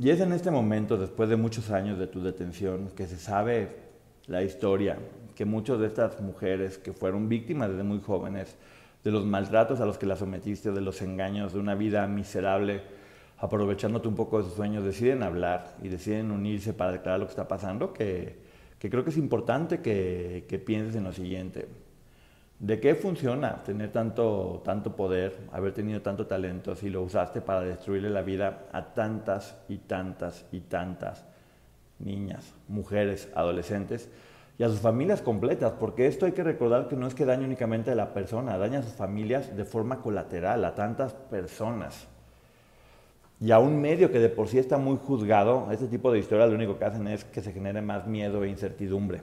Y es en este momento, después de muchos años de tu detención, que se sabe la historia, que muchas de estas mujeres que fueron víctimas desde muy jóvenes, de los maltratos a los que las sometiste, de los engaños, de una vida miserable, aprovechándote un poco de sus sueños, deciden hablar y deciden unirse para declarar lo que está pasando, que, creo que es importante que pienses en lo siguiente. ¿De qué funciona tener tanto, tanto poder, haber tenido tanto talento si lo usaste para destruirle la vida a tantas y tantas y tantas niñas, mujeres, adolescentes y a sus familias completas? Porque esto hay que recordar que no es que dañe únicamente a la persona, daña a sus familias de forma colateral, a tantas personas. Y a un medio que de por sí está muy juzgado, este tipo de historias lo único que hacen es que se genere más miedo e incertidumbre.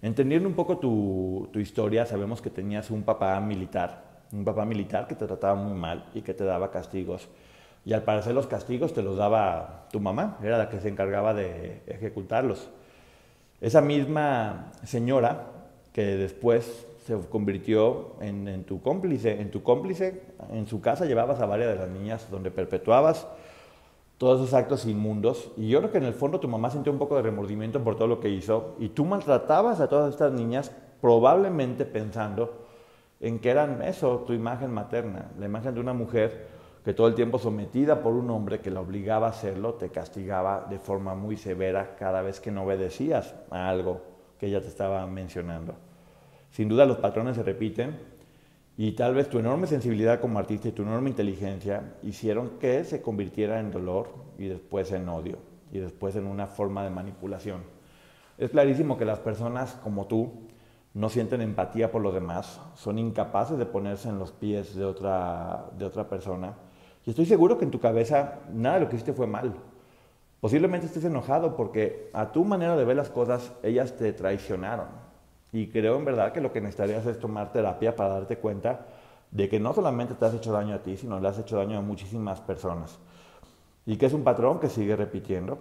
Entendiendo un poco tu, historia, sabemos que tenías un papá militar, un papá militar que te trataba muy mal y que te daba castigos. Y al parecer los castigos te los daba tu mamá, era la que se encargaba de ejecutarlos. Esa misma señora que después se convirtió en, en, tu cómplice, en tu cómplice, en su casa llevabas a varias de las niñas donde perpetuabas todos esos actos inmundos. Y yo creo que en el fondo tu mamá sintió un poco de remordimiento por todo lo que hizo. Y tú maltratabas a todas estas niñas probablemente pensando en que eran eso, tu imagen materna, la imagen de una mujer que todo el tiempo sometida por un hombre que la obligaba a hacerlo, te castigaba de forma muy severa cada vez que no obedecías a algo que ella te estaba mencionando. Sin duda los patrones se repiten y tal vez tu enorme sensibilidad como artista y tu enorme inteligencia hicieron que se convirtiera en dolor y después en odio y después en una forma de manipulación. Es clarísimo que las personas como tú no sienten empatía por los demás, son incapaces de ponerse en los pies de otra, de otra persona. Y estoy seguro que en tu cabeza nada de lo que hiciste fue mal. Posiblemente estés enojado porque a tu manera de ver las cosas ellas te traicionaron. Y creo en verdad que lo que necesitarías es tomar terapia para darte cuenta de que no solamente te has hecho daño a ti, sino le has hecho daño a muchísimas personas. Y que es un patrón que sigue repitiendo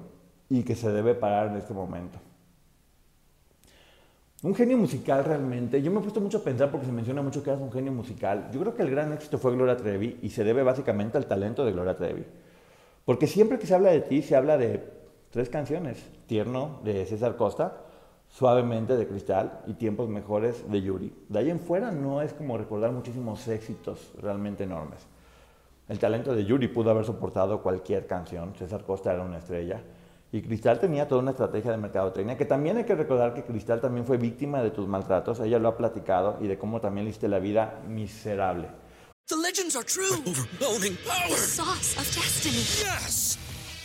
y que se debe parar en este momento. Un genio musical realmente, yo me he puesto mucho a pensar porque se menciona mucho que eres un genio musical. Yo creo que el gran éxito fue Gloria Trevi y se debe básicamente al talento de Gloria Trevi. Porque siempre que se habla de ti, se habla de tres canciones. Tierno de César Costa, Suavemente de Cristal y Tiempos Mejores de Yuri. De ahí en fuera no es como recordar muchísimos éxitos realmente enormes. El talento de Yuri pudo haber soportado cualquier canción, César Costa era una estrella, y Cristal tenía toda una estrategia de mercadotecnia, que también hay que recordar que Cristal también fue víctima de tus maltratos, ella lo ha platicado, y de cómo también le hiciste la vida miserable. The legends are true. Overwhelming power! The sauce of destiny. Yes!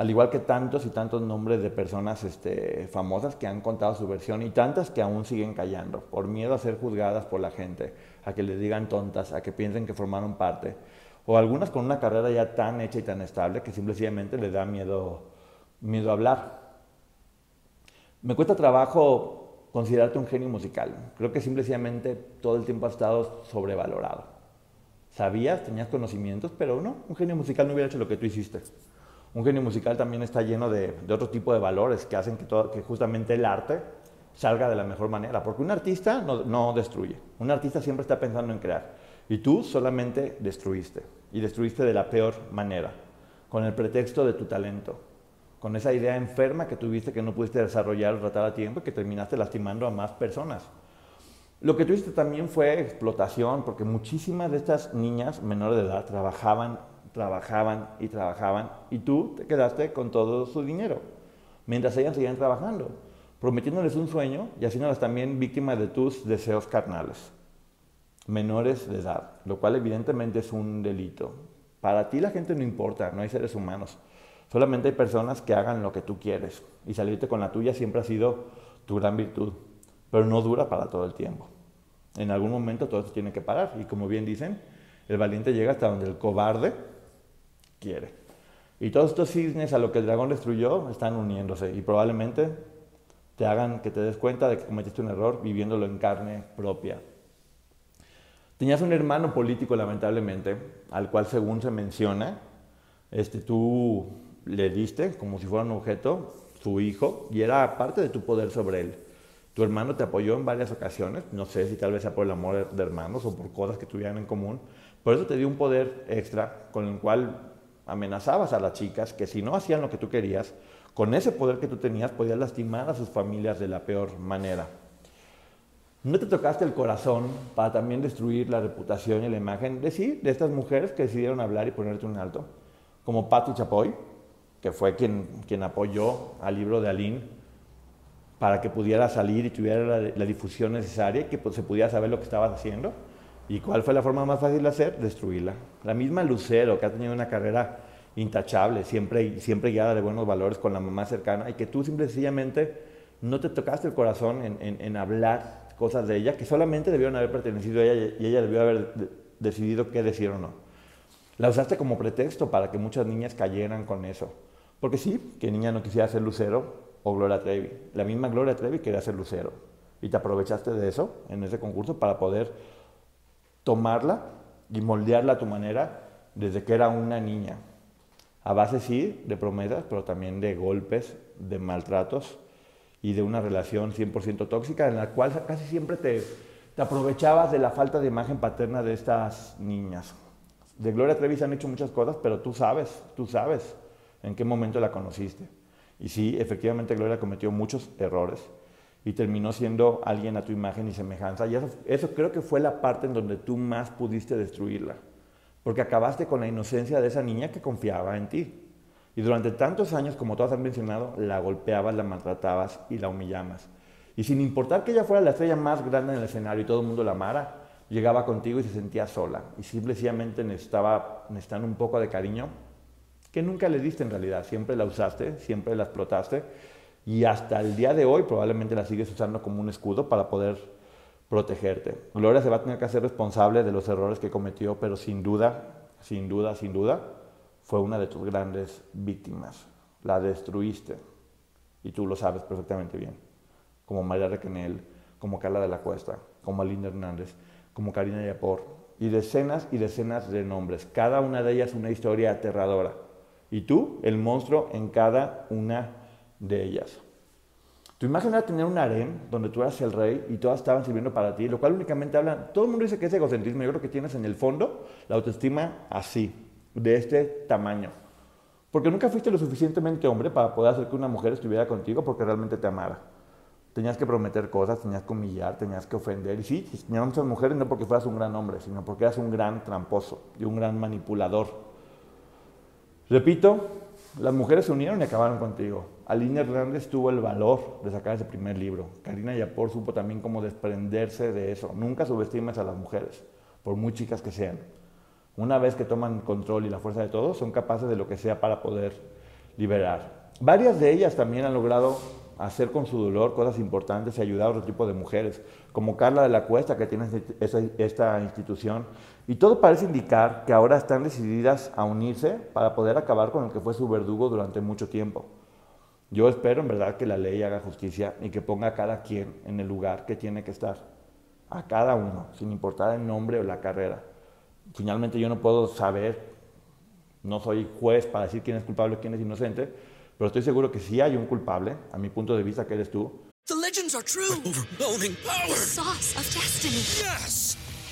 al igual que tantos y tantos nombres de personas este, famosas que han contado su versión y tantas que aún siguen callando por miedo a ser juzgadas por la gente, a que les digan tontas, a que piensen que formaron parte, o algunas con una carrera ya tan hecha y tan estable que simplemente les da miedo, miedo hablar. Me cuesta trabajo considerarte un genio musical. Creo que simplemente todo el tiempo has estado sobrevalorado. Sabías, tenías conocimientos, pero no, un genio musical no hubiera hecho lo que tú hiciste. Un genio musical también está lleno de, otro tipo de valores que hacen que justamente el arte salga de la mejor manera. Porque un artista no, no destruye. Un artista siempre está pensando en crear. Y tú solamente destruiste. Y destruiste de la peor manera. Con el pretexto de tu talento. Con esa idea enferma que tuviste que no pudiste desarrollar o tratar a tiempo y que terminaste lastimando a más personas. Lo que tuviste también fue explotación, porque muchísimas de estas niñas menores de edad trabajaban, trabajaban y trabajaban, y tú te quedaste con todo su dinero, mientras ellas seguían trabajando, prometiéndoles un sueño y haciéndolas también víctimas de tus deseos carnales, menores de edad, lo cual evidentemente es un delito. Para ti la gente no importa, no hay seres humanos, solamente hay personas que hagan lo que tú quieres, y salirte con la tuya siempre ha sido tu gran virtud pero no dura para todo el tiempo. En algún momento todo esto tiene que parar y como bien dicen, el valiente llega hasta donde el cobarde quiere. Y todos estos cisnes a lo que el dragón destruyó están uniéndose y probablemente te hagan que te des cuenta de que cometiste un error viviéndolo en carne propia. Tenías un hermano político, lamentablemente, al cual, según se menciona, este, tú le diste como si fuera un objeto, su hijo, y era parte de tu poder sobre él. Tu hermano te apoyó en varias ocasiones, no sé si tal vez sea por el amor de hermanos o por cosas que tuvieran en común, por eso te dio un poder extra con el cual amenazabas a las chicas que si no hacían lo que tú querías, con ese poder que tú tenías podías lastimar a sus familias de la peor manera. ¿No te tocaste el corazón para también destruir la reputación y la imagen de sí, de estas mujeres que decidieron hablar y ponerte un alto? Como Patti Chapoy, que fue quien, quien apoyó al libro de Aline para que pudiera salir y tuviera la, difusión necesaria y que pues, se pudiera saber lo que estabas haciendo. ¿Y cuál fue la forma más fácil de hacer? Destruirla. La misma Lucero, que ha tenido una carrera intachable, siempre, siempre guiada de buenos valores con la mamá cercana, y que tú simple sencillamente no te tocaste el corazón en, hablar cosas de ella que solamente debieron haber pertenecido a ella y ella debió haber decidido qué decir o no. La usaste como pretexto para que muchas niñas cayeran con eso. Porque sí, que niña no quisiera ser Lucero, o Gloria Trevi. La misma Gloria Trevi quería ser Lucero. Y te aprovechaste de eso en ese concurso para poder tomarla y moldearla a tu manera desde que era una niña. A base sí de promesas, pero también de golpes, de maltratos y de una relación 100% tóxica en la cual casi siempre te, te aprovechabas de la falta de imagen paterna de estas niñas. De Gloria Trevi se han hecho muchas cosas, pero tú sabes, tú sabes en qué momento la conociste. Y sí, efectivamente Gloria cometió muchos errores y terminó siendo alguien a tu imagen y semejanza. Y eso, creo que fue la parte en donde tú más pudiste destruirla, porque acabaste con la inocencia de esa niña que confiaba en ti. Y durante tantos años, como todas han mencionado, la golpeabas, la maltratabas y la humillabas. Y sin importar que ella fuera la estrella más grande en el escenario y todo el mundo la amara, llegaba contigo y se sentía sola. Y simplemente necesitaba, necesitaba un poco de cariño que nunca le diste en realidad, siempre la usaste, siempre la explotaste y hasta el día de hoy probablemente la sigues usando como un escudo para poder protegerte. Gloria se va a tener que hacer responsable de los errores que cometió, pero sin duda, sin duda, sin duda, fue una de tus grandes víctimas. La destruiste y tú lo sabes perfectamente bien, como María Requenel, como Carla de la Cuesta, como Alinda Hernández, como Karina Yapor, y decenas y decenas de nombres, cada una de ellas una historia aterradora y tú el monstruo en cada una de ellas. Tu imagen era tener un harén donde tú eras el rey y todas estaban sirviendo para ti, lo cual únicamente habla, todo el mundo dice que es egocentrismo, yo creo que tienes en el fondo la autoestima así, de este tamaño. Porque nunca fuiste lo suficientemente hombre para poder hacer que una mujer estuviera contigo porque realmente te amara. Tenías que prometer cosas, tenías que humillar, tenías que ofender. Y sí, tenías muchas mujeres no porque fueras un gran hombre, sino porque eras un gran tramposo y un gran manipulador. Repito, las mujeres se unieron y acabaron contigo. Aline Hernández tuvo el valor de sacar ese primer libro. Karina Yapor supo también cómo desprenderse de eso. Nunca subestimes a las mujeres, por muy chicas que sean. Una vez que toman control y la fuerza de todos, son capaces de lo que sea para poder liberar. Varias de ellas también han logrado hacer con su dolor cosas importantes y ayudar a otro tipo de mujeres, como Carla de la Cuesta, que tiene esta institución. Y todo parece indicar que ahora están decididas a unirse para poder acabar con el que fue su verdugo durante mucho tiempo. Yo espero en verdad que la ley haga justicia y que ponga a cada quien en el lugar que tiene que estar, a cada uno, sin importar el nombre o la carrera. Finalmente yo no puedo saber, no soy juez para decir quién es culpable o quién es inocente, pero estoy seguro que si hay un culpable, a mi punto de vista que eres tú, The legends are true. Overwhelming The power! sauce of destiny. Yes!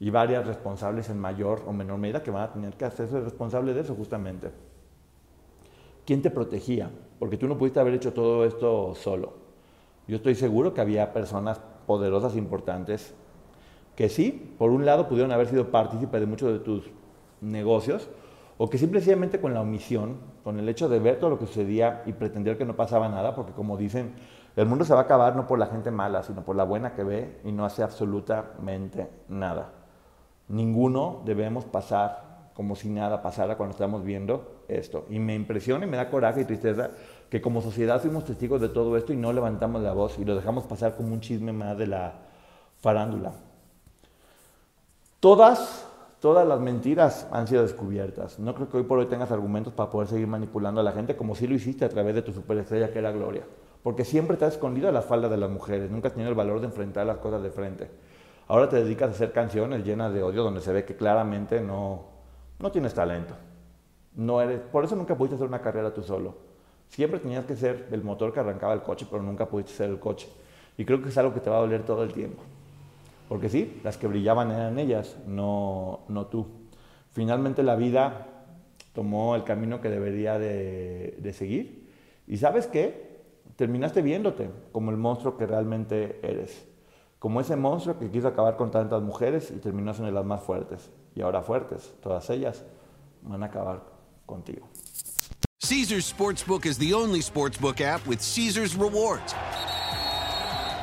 Y varias responsables en mayor o menor medida que van a tener que hacerse responsables de eso justamente. ¿Quién te protegía? Porque tú no pudiste haber hecho todo esto solo. Yo estoy seguro que había personas poderosas, importantes, que sí, por un lado pudieron haber sido partícipes de muchos de tus negocios, o que simplemente con la omisión, con el hecho de ver todo lo que sucedía y pretender que no pasaba nada, porque como dicen, el mundo se va a acabar no por la gente mala, sino por la buena que ve y no hace absolutamente nada. Ninguno debemos pasar como si nada pasara cuando estamos viendo esto. Y me impresiona y me da coraje y tristeza que como sociedad fuimos testigos de todo esto y no levantamos la voz y lo dejamos pasar como un chisme más de la farándula. Todas, todas las mentiras han sido descubiertas. No creo que hoy por hoy tengas argumentos para poder seguir manipulando a la gente como si lo hiciste a través de tu superestrella que era Gloria. Porque siempre te has escondido a la falda de las mujeres, nunca has tenido el valor de enfrentar las cosas de frente. Ahora te dedicas a hacer canciones llenas de odio donde se ve que claramente no, no tienes talento. No eres, por eso nunca pudiste hacer una carrera tú solo. Siempre tenías que ser el motor que arrancaba el coche, pero nunca pudiste ser el coche. Y creo que es algo que te va a doler todo el tiempo. Porque sí, las que brillaban eran ellas, no, no tú. Finalmente la vida tomó el camino que debería de, de seguir. Y sabes qué? Terminaste viéndote como el monstruo que realmente eres. Como ese monstruo que quiso acabar con tantas mujeres y terminó siendo las más fuertes. Y ahora fuertes, todas ellas, van a acabar contigo. Caesars Sportsbook is the only sportsbook app with Caesars rewards.